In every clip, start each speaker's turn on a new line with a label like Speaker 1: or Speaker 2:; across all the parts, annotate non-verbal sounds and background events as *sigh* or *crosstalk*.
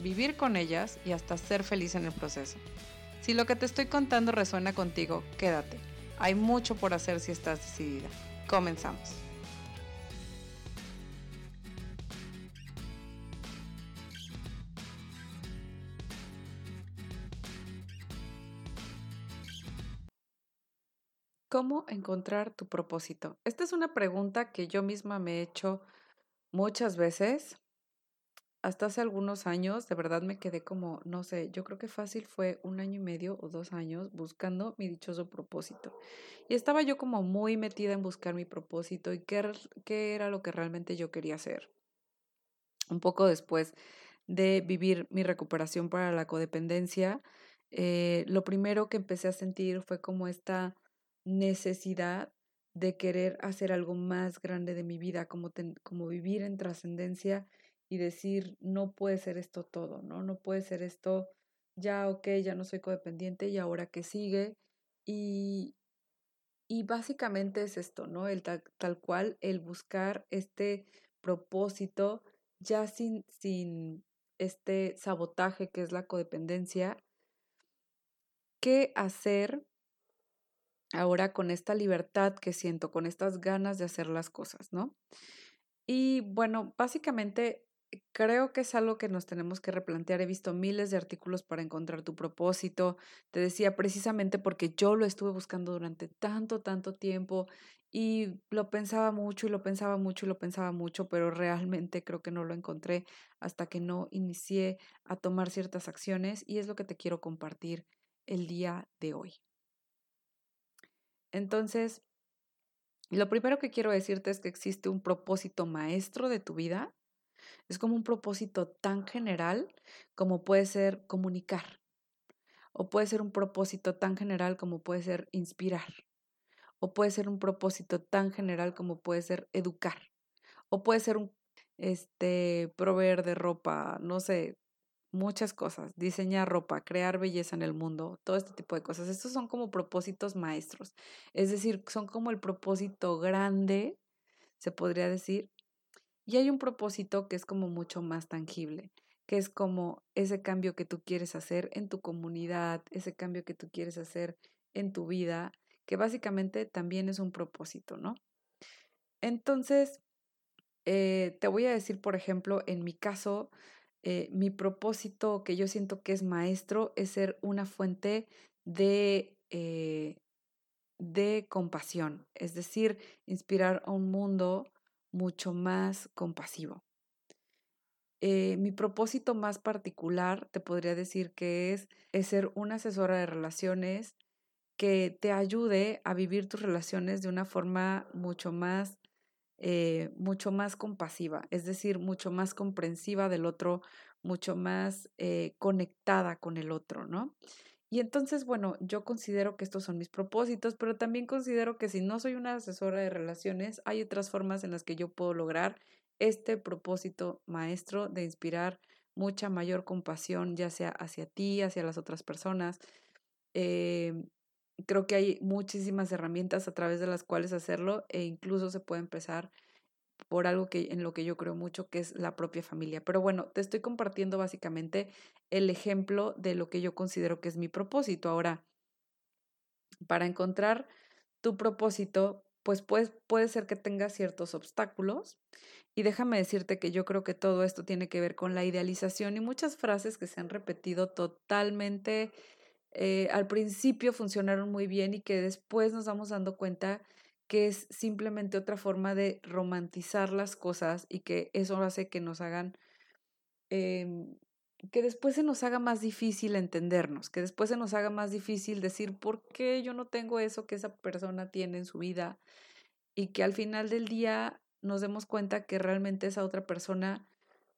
Speaker 1: vivir con ellas y hasta ser feliz en el proceso. Si lo que te estoy contando resuena contigo, quédate. Hay mucho por hacer si estás decidida. Comenzamos. ¿Cómo encontrar tu propósito? Esta es una pregunta que yo misma me he hecho muchas veces. Hasta hace algunos años, de verdad me quedé como, no sé, yo creo que fácil fue un año y medio o dos años buscando mi dichoso propósito. Y estaba yo como muy metida en buscar mi propósito y qué, qué era lo que realmente yo quería hacer. Un poco después de vivir mi recuperación para la codependencia, eh, lo primero que empecé a sentir fue como esta necesidad de querer hacer algo más grande de mi vida, como, como vivir en trascendencia y decir, no puede ser esto todo, ¿no? No puede ser esto, ya, ok, ya no soy codependiente y ahora que sigue. Y, y básicamente es esto, ¿no? El tal, tal, cual, el buscar este propósito ya sin, sin este sabotaje que es la codependencia. ¿Qué hacer ahora con esta libertad que siento, con estas ganas de hacer las cosas, ¿no? Y bueno, básicamente creo que es algo que nos tenemos que replantear. He visto miles de artículos para encontrar tu propósito. Te decía precisamente porque yo lo estuve buscando durante tanto, tanto tiempo y lo pensaba mucho y lo pensaba mucho y lo pensaba mucho, pero realmente creo que no lo encontré hasta que no inicié a tomar ciertas acciones y es lo que te quiero compartir el día de hoy. Entonces, lo primero que quiero decirte es que existe un propósito maestro de tu vida. Es como un propósito tan general como puede ser comunicar. O puede ser un propósito tan general como puede ser inspirar. O puede ser un propósito tan general como puede ser educar. O puede ser un este proveer de ropa, no sé, muchas cosas, diseñar ropa, crear belleza en el mundo, todo este tipo de cosas. Estos son como propósitos maestros, es decir, son como el propósito grande, se podría decir, y hay un propósito que es como mucho más tangible, que es como ese cambio que tú quieres hacer en tu comunidad, ese cambio que tú quieres hacer en tu vida, que básicamente también es un propósito, ¿no? Entonces, eh, te voy a decir, por ejemplo, en mi caso, eh, mi propósito que yo siento que es maestro es ser una fuente de, eh, de compasión, es decir, inspirar a un mundo mucho más compasivo. Eh, mi propósito más particular, te podría decir que es, ser una asesora de relaciones que te ayude a vivir tus relaciones de una forma mucho más eh, mucho más compasiva, es decir, mucho más comprensiva del otro, mucho más eh, conectada con el otro, ¿no? Y entonces, bueno, yo considero que estos son mis propósitos, pero también considero que si no soy una asesora de relaciones, hay otras formas en las que yo puedo lograr este propósito maestro de inspirar mucha mayor compasión, ya sea hacia ti, hacia las otras personas. Eh, creo que hay muchísimas herramientas a través de las cuales hacerlo e incluso se puede empezar por algo que en lo que yo creo mucho que es la propia familia. Pero bueno, te estoy compartiendo básicamente el ejemplo de lo que yo considero que es mi propósito. Ahora, para encontrar tu propósito, pues puede, puede ser que tengas ciertos obstáculos. Y déjame decirte que yo creo que todo esto tiene que ver con la idealización y muchas frases que se han repetido totalmente eh, al principio funcionaron muy bien y que después nos vamos dando cuenta que es simplemente otra forma de romantizar las cosas y que eso hace que nos hagan, em, que después se nos haga más difícil entendernos, que después se nos haga más difícil decir por qué yo no tengo eso que esa persona tiene en su vida y que al final del día nos demos cuenta que realmente esa otra persona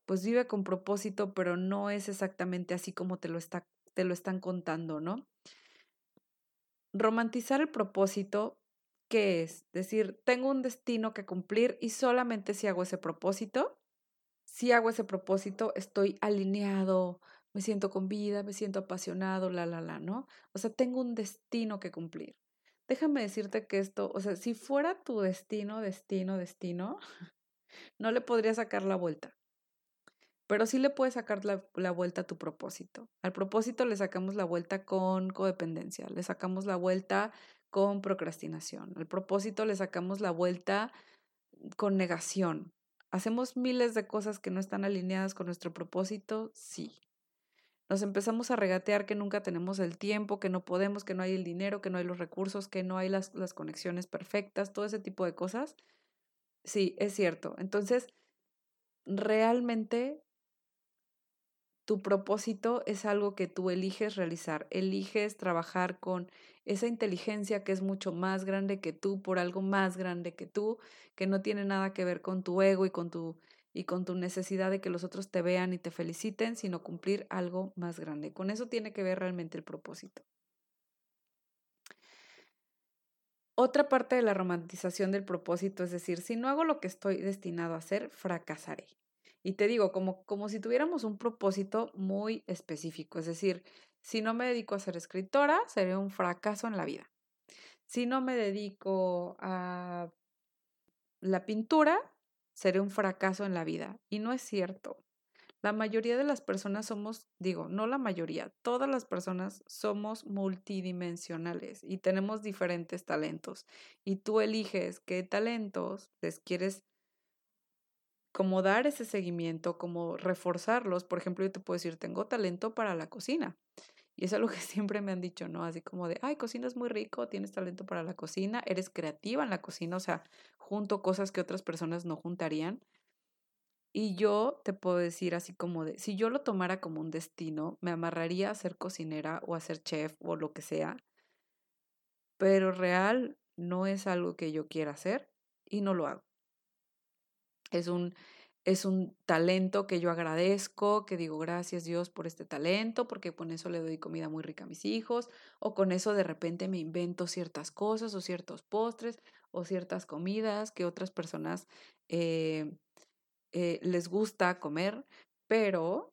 Speaker 1: pues vive con propósito, pero no es exactamente así como te lo está te lo están contando, ¿no? Romantizar el propósito, ¿qué es? Decir, tengo un destino que cumplir y solamente si hago ese propósito, si hago ese propósito, estoy alineado, me siento con vida, me siento apasionado, la, la, la, ¿no? O sea, tengo un destino que cumplir. Déjame decirte que esto, o sea, si fuera tu destino, destino, destino, *laughs* no le podría sacar la vuelta. Pero sí le puedes sacar la, la, vuelta a tu propósito. Al propósito le sacamos la vuelta con codependencia, le sacamos la vuelta con procrastinación. Al propósito le sacamos la vuelta con negación. ¿Hacemos miles de cosas que no están alineadas con nuestro propósito? Sí. Nos empezamos a regatear que nunca tenemos el tiempo, que no podemos, que no hay el dinero, que no hay los recursos, que no hay las, las conexiones perfectas, todo ese tipo de cosas. Sí, es cierto. Entonces, realmente tu propósito es algo que tú eliges realizar, eliges trabajar con esa inteligencia que es mucho más grande que tú, por algo más grande que tú, que no tiene nada que ver con tu ego y con tu, y con tu necesidad de que los otros te vean y te feliciten, sino cumplir algo más grande. Con eso tiene que ver realmente el propósito. Otra parte de la romantización del propósito es decir, si no hago lo que estoy destinado a hacer, fracasaré. Y te digo, como, como si tuviéramos un propósito muy específico, es decir, si no me dedico a ser escritora, seré un fracaso en la vida. Si no me dedico a la pintura, seré un fracaso en la vida. Y no es cierto. La mayoría de las personas somos, digo, no la mayoría, todas las personas somos multidimensionales y tenemos diferentes talentos. Y tú eliges qué talentos les quieres como dar ese seguimiento, como reforzarlos. Por ejemplo, yo te puedo decir, tengo talento para la cocina. Y es algo que *laughs* siempre me han dicho, ¿no? Así como de, ay, cocinas muy rico, tienes talento para la cocina, eres creativa en la cocina, o sea, junto cosas que otras personas no juntarían. Y yo te puedo decir así como de, si yo lo tomara como un destino, me amarraría a ser cocinera o a ser chef o lo que sea, pero real no es algo que yo quiera hacer y no lo hago. Es un, es un talento que yo agradezco, que digo gracias Dios por este talento, porque con eso le doy comida muy rica a mis hijos, o con eso de repente me invento ciertas cosas o ciertos postres o ciertas comidas que otras personas eh, eh, les gusta comer, pero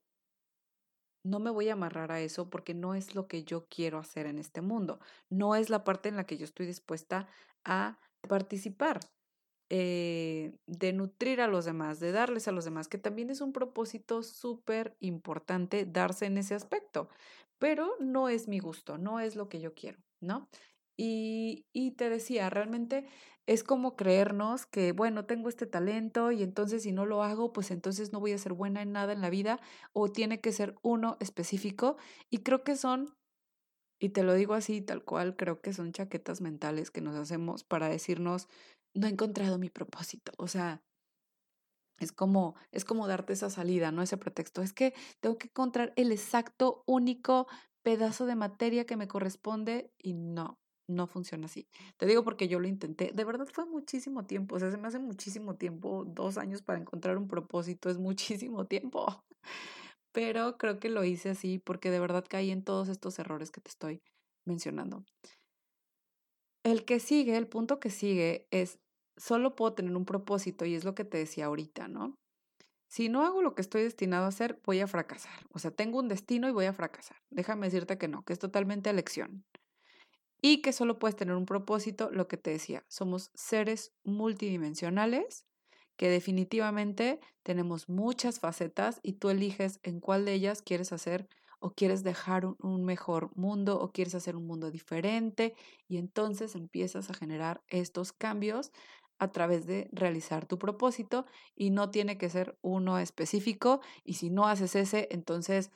Speaker 1: no me voy a amarrar a eso porque no es lo que yo quiero hacer en este mundo, no es la parte en la que yo estoy dispuesta a participar. Eh, de nutrir a los demás, de darles a los demás, que también es un propósito súper importante darse en ese aspecto, pero no es mi gusto, no es lo que yo quiero, ¿no? Y, y te decía, realmente es como creernos que, bueno, tengo este talento y entonces si no lo hago, pues entonces no voy a ser buena en nada en la vida o tiene que ser uno específico. Y creo que son, y te lo digo así, tal cual, creo que son chaquetas mentales que nos hacemos para decirnos, no he encontrado mi propósito. O sea, es como, es como darte esa salida, no ese pretexto. Es que tengo que encontrar el exacto, único pedazo de materia que me corresponde y no, no funciona así. Te digo porque yo lo intenté. De verdad fue muchísimo tiempo. O sea, se me hace muchísimo tiempo. Dos años para encontrar un propósito es muchísimo tiempo. *laughs* Pero creo que lo hice así porque de verdad caí en todos estos errores que te estoy mencionando. El que sigue, el punto que sigue es, solo puedo tener un propósito y es lo que te decía ahorita, ¿no? Si no hago lo que estoy destinado a hacer, voy a fracasar. O sea, tengo un destino y voy a fracasar. Déjame decirte que no, que es totalmente elección. Y que solo puedes tener un propósito, lo que te decía, somos seres multidimensionales que definitivamente tenemos muchas facetas y tú eliges en cuál de ellas quieres hacer o quieres dejar un, mejor mundo o quieres hacer un mundo diferente y entonces empiezas a generar estos cambios a través de realizar tu propósito y no tiene que ser uno específico y si no haces ese, entonces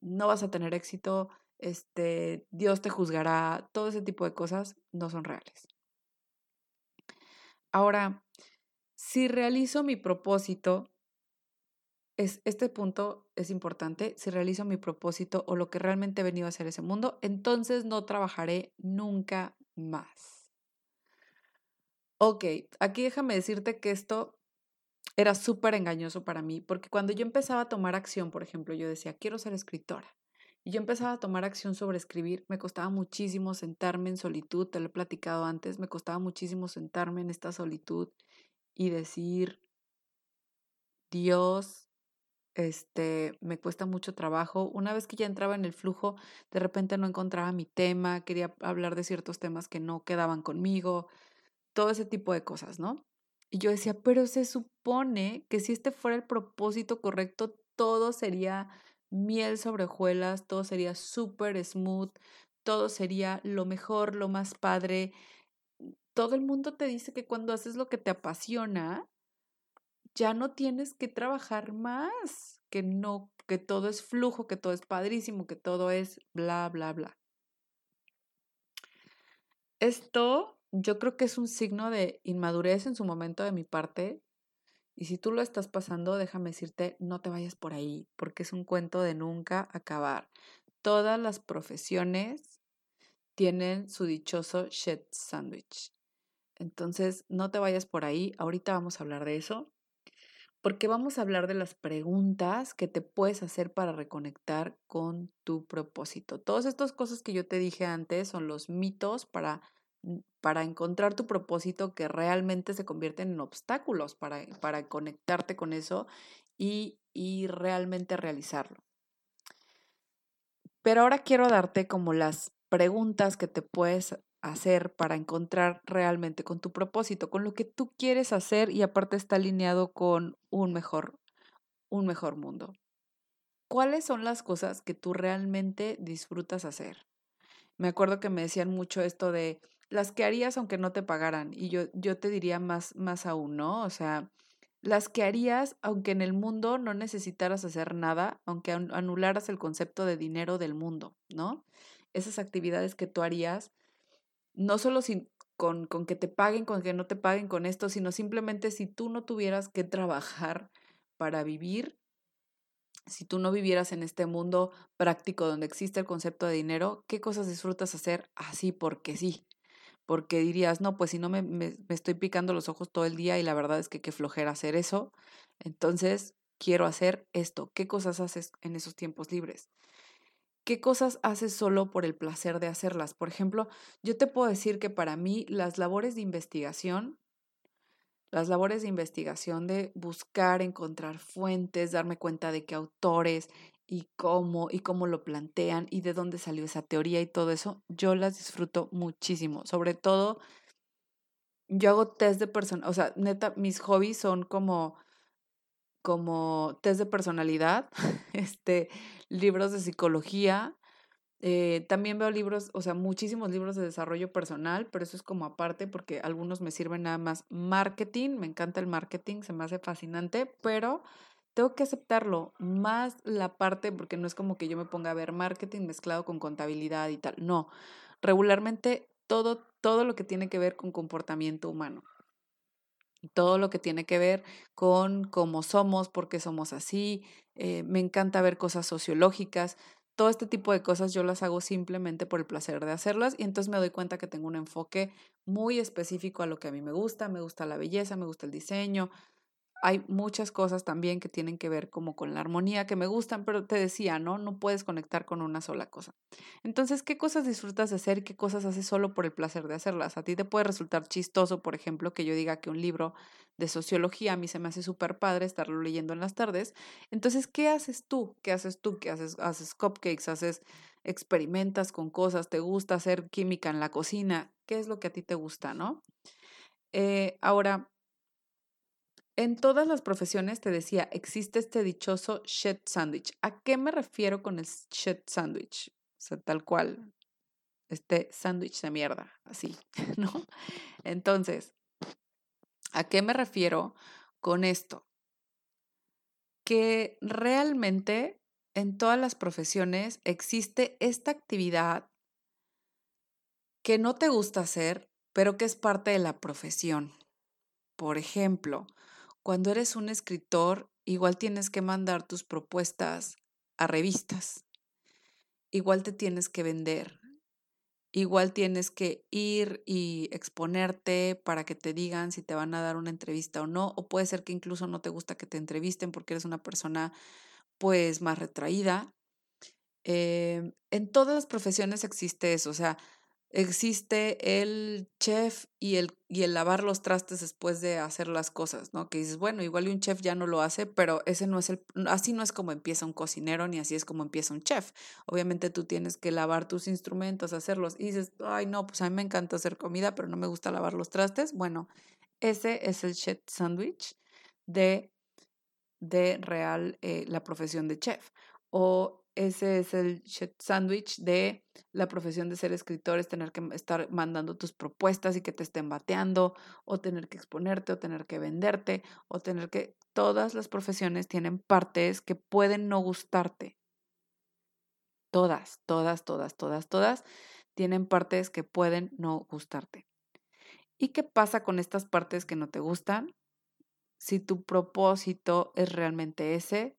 Speaker 1: no vas a tener éxito, este, Dios te juzgará, todo ese tipo de cosas no son reales. Ahora, si realizo mi propósito, es, este punto es importante. Si realizo mi propósito o lo que realmente he venido a hacer ese mundo, entonces no trabajaré nunca más. Ok, aquí déjame decirte que esto era súper engañoso para mí, porque cuando yo empezaba a tomar acción, por ejemplo, yo decía, quiero ser escritora, Y yo empezaba a tomar acción sobre escribir. Me costaba muchísimo sentarme en solitud, te lo he platicado antes, me costaba muchísimo sentarme en esta solitud y decir, Dios, este, me cuesta mucho trabajo. Una vez que ya entraba en el flujo, de repente no encontraba mi tema, quería hablar de ciertos temas que no quedaban conmigo, todo ese tipo de cosas, ¿no? Y yo decía, pero se supone que si este fuera el propósito correcto, todo sería miel sobre hojuelas, todo sería súper smooth, todo sería lo mejor, lo más padre. Todo el mundo te dice que cuando haces lo que te apasiona, ya no tienes que trabajar más, que no, que todo es flujo, que todo es padrísimo, que todo es bla, bla, bla. Esto yo creo que es un signo de inmadurez en su momento de mi parte. Y si tú lo estás pasando, déjame decirte, no te vayas por ahí, porque es un cuento de nunca acabar. Todas las profesiones tienen su dichoso shit sandwich. Entonces, no te vayas por ahí. Ahorita vamos a hablar de eso porque vamos a hablar de las preguntas que te puedes hacer para reconectar con tu propósito. Todas estas cosas que yo te dije antes son los mitos para, mm, para encontrar tu propósito que realmente se convierten en obstáculos para, para conectarte con eso y, y realmente realizarlo. Pero ahora quiero darte como las preguntas que te puedes hacer para encontrar realmente con tu propósito, con lo que tú quieres hacer y aparte está alineado con un mejor, un mejor mundo. ¿Cuáles son las cosas que tú realmente disfrutas hacer? Me acuerdo que me decían mucho esto de las que harías aunque no te pagaran y yo, yo te diría más, más aún, ¿no? O sea, las que harías aunque en el mundo no necesitaras hacer nada, aunque anularas el concepto de dinero del mundo, ¿no? Esas actividades que tú harías no solo sin, con, con que te paguen, con que no te paguen con esto, sino simplemente si tú no tuvieras que trabajar para vivir, si tú no vivieras en este mundo práctico donde existe el concepto de dinero, ¿qué cosas disfrutas hacer así porque sí? Porque dirías, no, pues si no me, me, me estoy picando los ojos todo el día y la verdad es que qué flojera hacer eso, entonces quiero hacer esto. ¿Qué cosas haces en esos tiempos libres? Qué cosas haces solo por el placer de hacerlas. Por ejemplo, yo te puedo decir que para mí las labores de investigación, las labores de investigación de buscar, encontrar fuentes, darme cuenta de qué autores y cómo y cómo lo plantean y de dónde salió esa teoría y todo eso, yo las disfruto muchísimo. Sobre todo, yo hago test de persona, o sea, neta, mis hobbies son como como test de personalidad, *laughs* este, libros de psicología. Eh, también veo libros, o sea, muchísimos libros de desarrollo personal, pero eso es como aparte porque algunos me sirven nada más marketing, me encanta el marketing, se me hace fascinante, pero tengo que aceptarlo, más la parte, porque no es como que yo me ponga a ver marketing mezclado con contabilidad y tal, no, regularmente todo, todo lo que tiene que ver con comportamiento humano todo lo que tiene que ver con cómo somos, por qué somos así. Eh, me encanta ver cosas sociológicas. Todo este tipo de cosas yo las hago simplemente por el placer de hacerlas y entonces me doy cuenta que tengo un enfoque muy específico a lo que a mí me gusta. Me gusta la belleza, me gusta el diseño, hay muchas cosas también que tienen que ver como con la armonía que me gustan, pero te decía, ¿no? No puedes conectar con una sola cosa. Entonces, ¿qué cosas disfrutas de hacer y qué cosas haces solo por el placer de hacerlas? A ti te puede resultar chistoso, por ejemplo, que yo diga que un libro de sociología a mí se me hace súper padre estarlo leyendo en las tardes. Entonces, ¿qué haces tú? ¿Qué haces tú? ¿Qué haces? Haces cupcakes, haces experimentas con cosas, te gusta hacer química en la cocina, ¿qué es lo que a ti te gusta, no? Eh, ahora, en todas las profesiones, te decía, existe este dichoso shit sandwich. ¿A qué me refiero con el shit sandwich? O sea, tal cual, este sándwich de mierda, así, *laughs* ¿no? Entonces, ¿a qué me refiero con esto? Que realmente en todas las profesiones existe esta actividad que no te gusta hacer, pero que es parte de la profesión. Por ejemplo, cuando eres un escritor, igual tienes que mandar tus propuestas a revistas. Igual te tienes que vender. Igual tienes que ir y exponerte para que te digan si te van a dar una entrevista o no. O puede ser que incluso no te gusta que te entrevisten porque eres una persona pues más retraída. Eh, en todas las profesiones existe eso, o sea, existe el chef y el, y el lavar los trastes después de hacer las cosas, ¿no? Que dices, bueno, igual un chef ya no lo hace, pero ese no es el, así no es como empieza un cocinero, ni así es como empieza un chef. Obviamente tú tienes que lavar tus instrumentos, hacerlos, y dices, ay, no, pues a mí me encanta hacer comida, pero no me gusta lavar los trastes. Bueno, ese es el chef sandwich de, de real eh, la profesión de chef. O ese es el sandwich de la profesión de ser escritor, es tener que estar mandando tus propuestas y que te estén bateando, o tener que exponerte, o tener que venderte, o tener que... Todas las profesiones tienen partes que pueden no gustarte. Todas, todas, todas, todas, todas tienen partes que pueden no gustarte. ¿Y qué pasa con estas partes que no te gustan? Si tu propósito es realmente ese,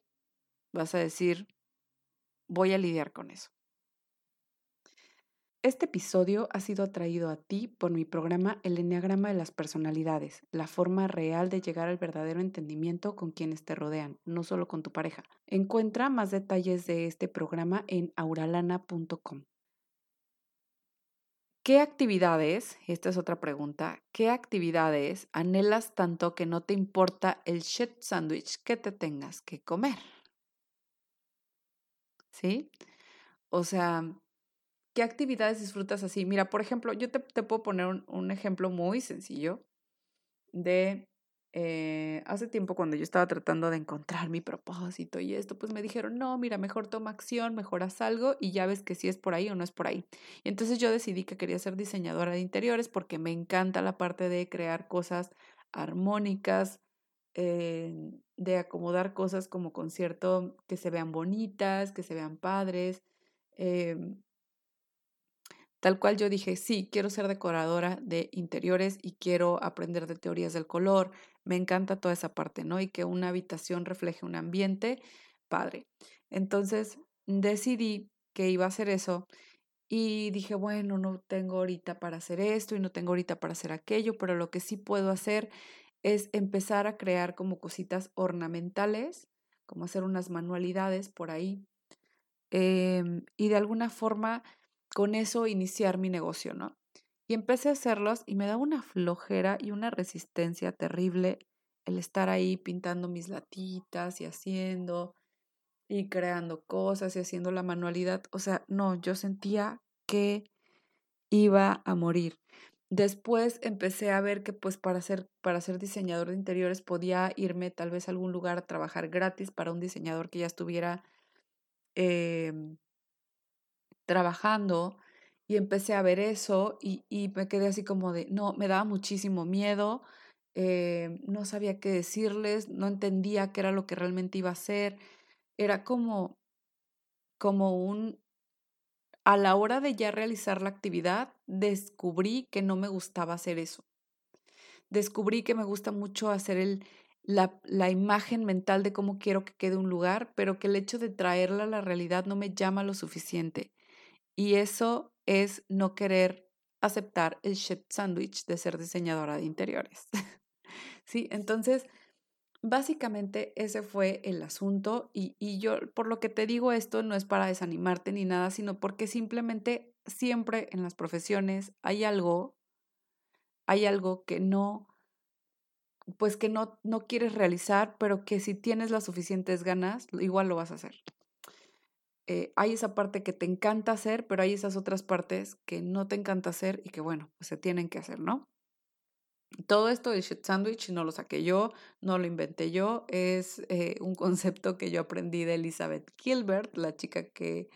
Speaker 1: vas a decir, voy a lidiar con eso. Este episodio ha sido atraído a ti por mi programa El Enneagrama de las Personalidades, la forma real de llegar al verdadero entendimiento con quienes te rodean, no solo con tu pareja. Encuentra más detalles de este programa en auralana.com. ¿Qué actividades, esta es otra pregunta, qué actividades anhelas tanto que no te importa el shit sandwich que te tengas que comer? ¿Sí? O sea, ¿qué actividades disfrutas así? Mira, por ejemplo, yo te, puedo poner un, ejemplo muy sencillo de eh, hace tiempo cuando yo estaba tratando de encontrar mi propósito y esto, pues me dijeron, no, mira, mejor toma acción, mejor haz algo y ya ves que si es por ahí o no es por ahí. Y entonces yo decidí que quería ser diseñadora de interiores porque me encanta la parte de crear cosas armónicas, de acomodar cosas como concierto que se vean bonitas, que se vean padres. Em, tal cual yo dije, sí, quiero ser decoradora de interiores y quiero aprender de teorías del color. Me encanta toda esa parte, ¿no? Y que una habitación refleje un ambiente padre. Entonces decidí que iba a hacer eso y dije, bueno, no tengo ahorita para hacer esto y no tengo ahorita para hacer aquello, pero lo que sí puedo hacer es empezar a crear como cositas ornamentales, como hacer unas manualidades por ahí. Em, y de alguna forma con eso iniciar mi negocio, ¿no? Y empecé a hacerlos y me da una flojera y una resistencia terrible el estar ahí pintando mis latitas y haciendo y creando cosas y haciendo la manualidad. O sea, no, yo sentía que iba a morir. Después empecé a ver que pues para ser, para ser diseñador de interiores podía irme tal vez a algún lugar a trabajar gratis para un diseñador que ya estuviera em, trabajando y empecé a ver eso y, y, me quedé así como de, no, me daba muchísimo miedo, eh, no sabía qué decirles, no entendía qué era lo que realmente iba a hacer, era como, como un, a la hora de ya realizar la actividad, descubrí que no me gustaba hacer eso. Descubrí que me gusta mucho hacer el, la, la, imagen mental de cómo quiero que quede un lugar, pero que el hecho de traerla a la realidad no me llama lo suficiente. Y eso es no querer aceptar el shit sandwich de ser diseñadora de interiores. *laughs* sí, entonces Básicamente ese fue el asunto y, yo por lo que te digo esto no es para desanimarte ni nada, sino porque simplemente siempre en las profesiones hay algo, hay algo que no, pues que no, no quieres realizar, pero que si tienes las suficientes ganas, igual lo vas a hacer. Eh, hay esa parte que te encanta hacer, pero hay esas otras partes que no te encanta hacer y que bueno, pues se tienen que hacer, ¿no? Todo esto de shit sandwich no lo saqué yo, no lo inventé yo, es eh, un concepto que yo aprendí de Elizabeth Gilbert, la chica que,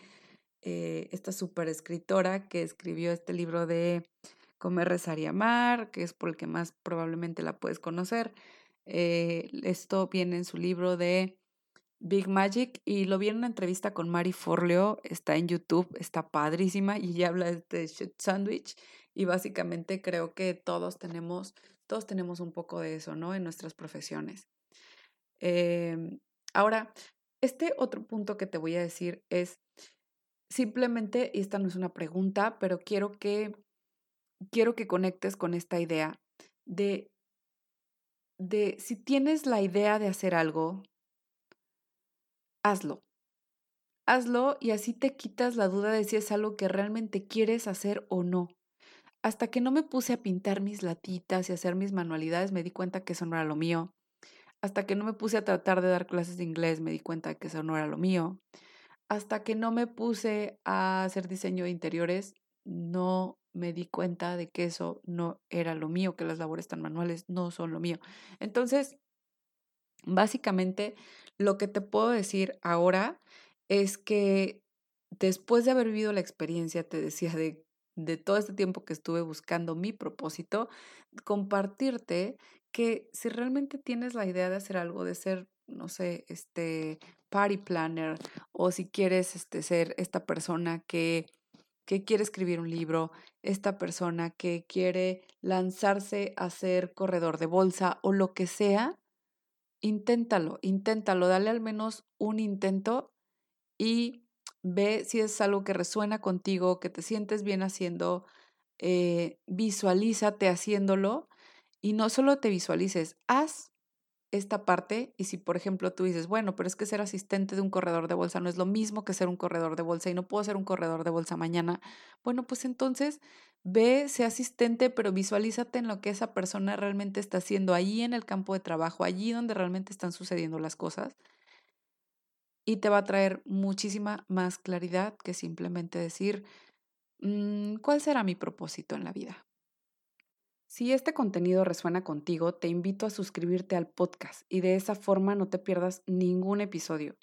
Speaker 1: eh, esta super escritora que escribió este libro de Comer, Rezar y Amar, que es por el que más probablemente la puedes conocer. Eh, esto viene en su libro de Big Magic y lo vi en una entrevista con Mari Forleo, está en YouTube, está padrísima y ella habla de este sandwich y básicamente creo que todos tenemos, todos tenemos un poco de eso, ¿no? En nuestras profesiones. Em, ahora, este otro punto que te voy a decir es simplemente, y esta no es una pregunta, pero quiero que, quiero que conectes con esta idea de, de si tienes la idea de hacer algo, hazlo. hazlo y así te quitas la duda de si es algo que realmente quieres hacer o no. Hasta que no me puse a pintar mis latitas y hacer mis manualidades, me di cuenta que eso no era lo mío. Hasta que no me puse a tratar de dar clases de inglés, me di cuenta que eso no era lo mío. Hasta que no me puse a hacer diseño de interiores, no me di cuenta de que eso no era lo mío, que las labores tan manuales no son lo mío. Entonces, básicamente, lo que te puedo decir ahora es que después de haber vivido la experiencia, te decía, de, de todo este tiempo que estuve buscando mi propósito, compartirte que si realmente tienes la idea de hacer algo, de ser, no sé, este party planner, o si quieres este, ser esta persona que que quiere escribir un libro, esta persona que quiere lanzarse a ser corredor de bolsa o lo que sea, inténtalo, inténtalo, dale al menos un intento y ve si es algo que resuena contigo, que te sientes bien haciendo, eh, visualízate haciéndolo y no solo te visualices, haz esta parte y si por ejemplo tú dices, bueno, pero es que ser asistente de un corredor de bolsa no es lo mismo que ser un corredor de bolsa y no puedo ser un corredor de bolsa mañana, bueno, pues entonces ve, sé asistente, pero visualízate en lo que esa persona realmente está haciendo allí en el campo de trabajo, allí donde realmente están sucediendo las cosas y te va a traer muchísima más claridad que simplemente decir, mm, ¿cuál será mi propósito en la vida? Si este contenido resuena contigo, te invito a suscribirte al podcast y de esa forma no te pierdas ningún episodio.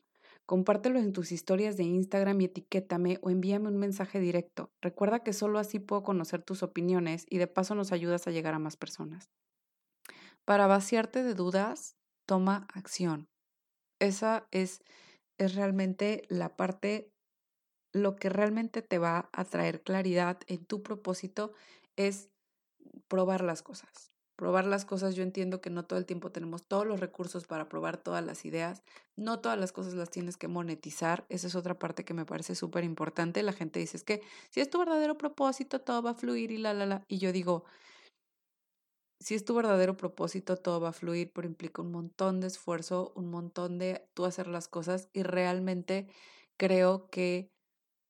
Speaker 1: Compártelo en tus historias de Instagram y etiquétame o envíame un mensaje directo. Recuerda que solo así puedo conocer tus opiniones y de paso nos ayudas a llegar a más personas. Para vaciarte de dudas, toma acción. Esa es, es realmente la parte, lo que realmente te va a traer claridad en tu propósito es probar las cosas. Probar las cosas, yo entiendo que no todo el tiempo tenemos todos los recursos para probar todas las ideas, no todas las cosas las tienes que monetizar, esa es otra parte que me parece súper importante. La gente dice, es que si es tu verdadero propósito, todo va a fluir y la, la, la. Y yo digo, si es tu verdadero propósito, todo va a fluir, pero implica un montón de esfuerzo, un montón de tú hacer las cosas y realmente creo que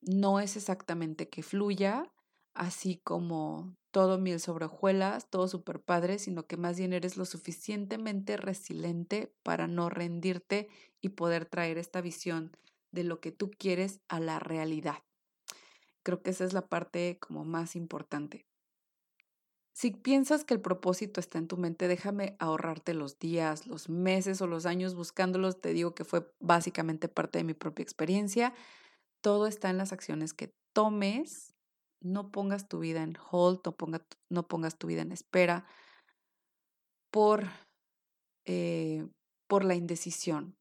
Speaker 1: no es exactamente que fluya, así como todo miel sobre hojuelas, todo súper padre, sino que más bien eres lo suficientemente resiliente para no rendirte y poder traer esta visión de lo que tú quieres a la realidad. Creo que esa es la parte como más importante. Si piensas que el propósito está en tu mente, déjame ahorrarte los días, los meses o los años buscándolos. Te digo que fue básicamente parte de mi propia experiencia. Todo está en las acciones que tomes no pongas tu vida en hold, no, no pongas tu vida en espera por, eh, por la indecisión.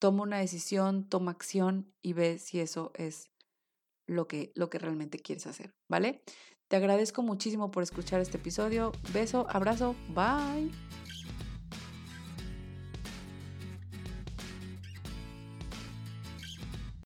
Speaker 1: Toma una decisión, toma acción y ve si eso es lo que, lo que realmente quieres hacer, ¿vale? Te agradezco muchísimo por escuchar este episodio. Beso, abrazo, bye.